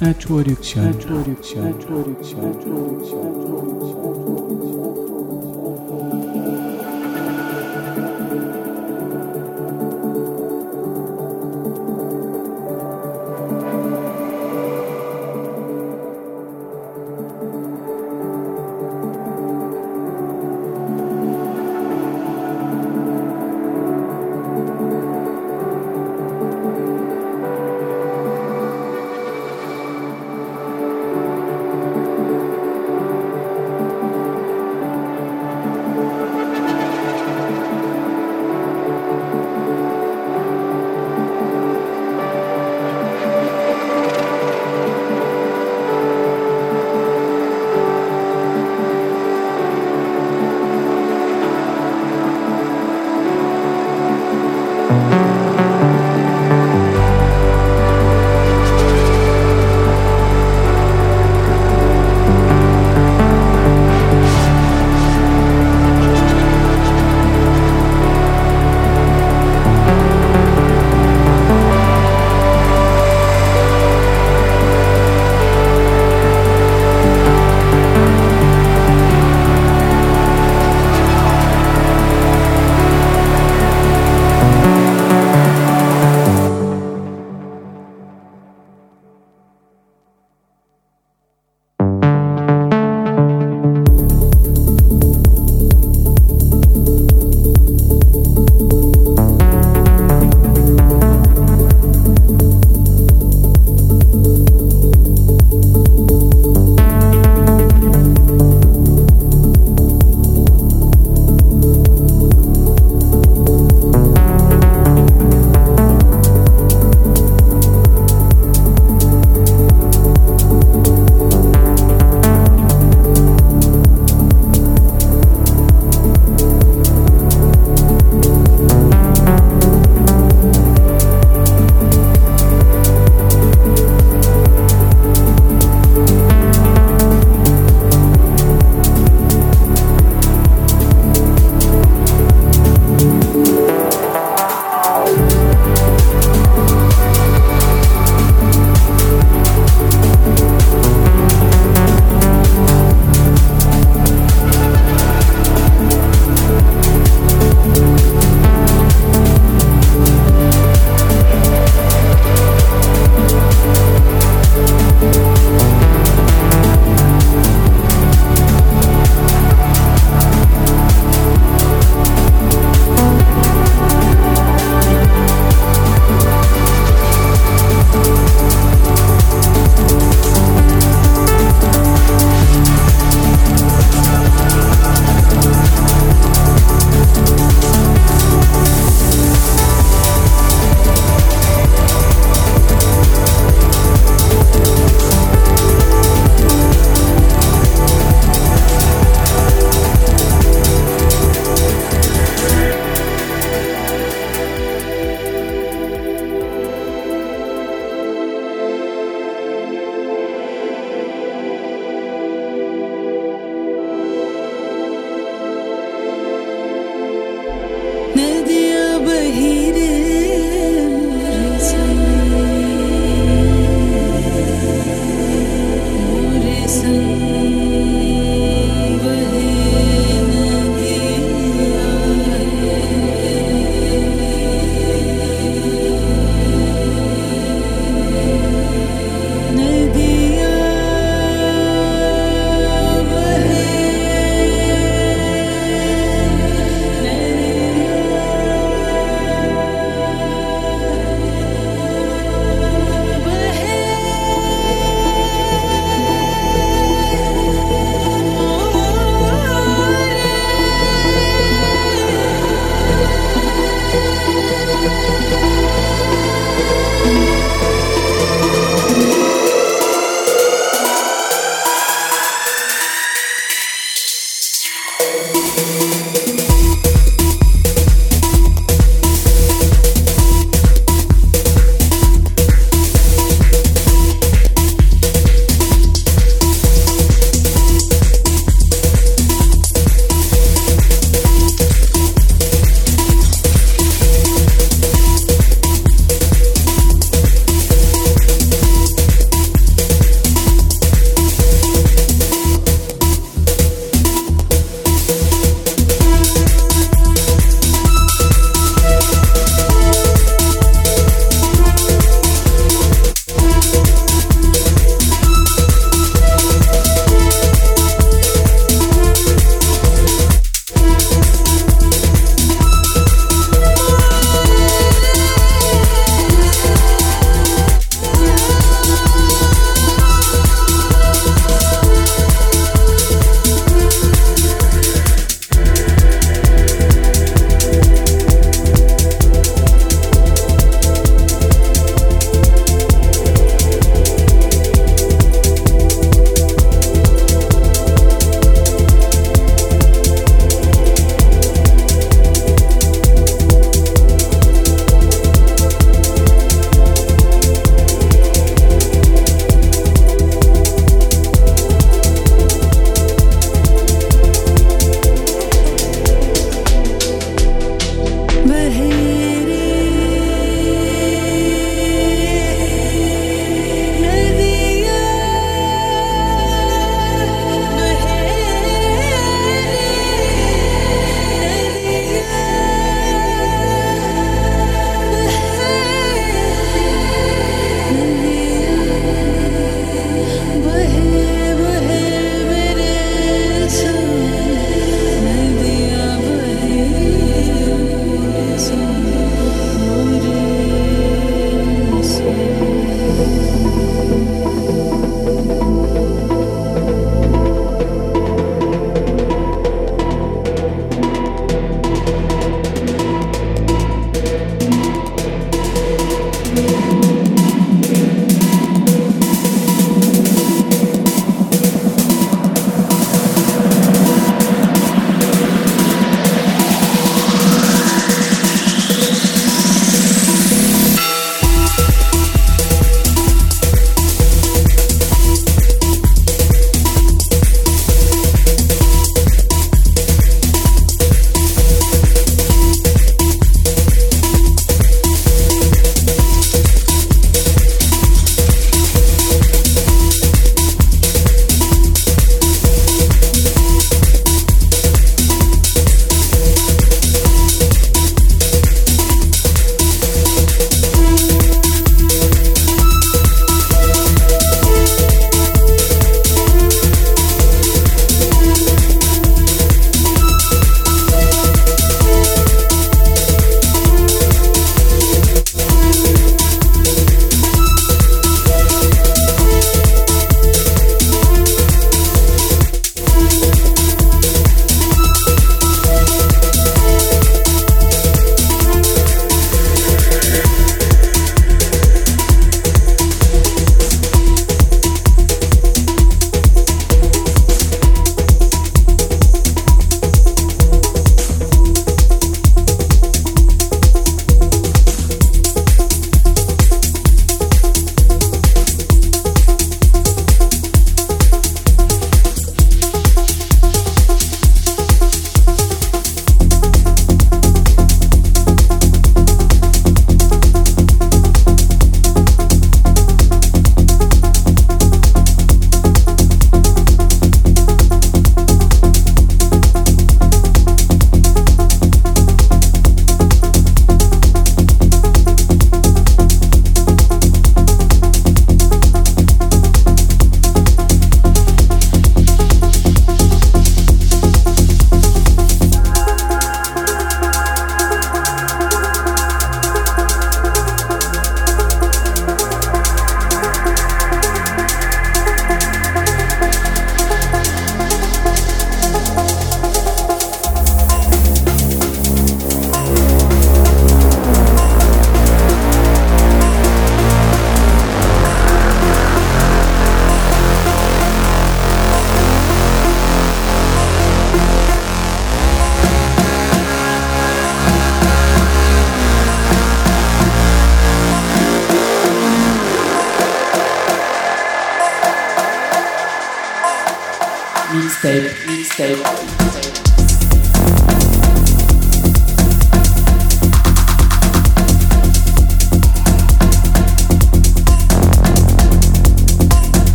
Network Show. Network Show. Network Show. Network Show. Network Show.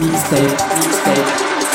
mixtape, mixtape.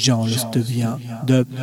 www.jeanlestevien.com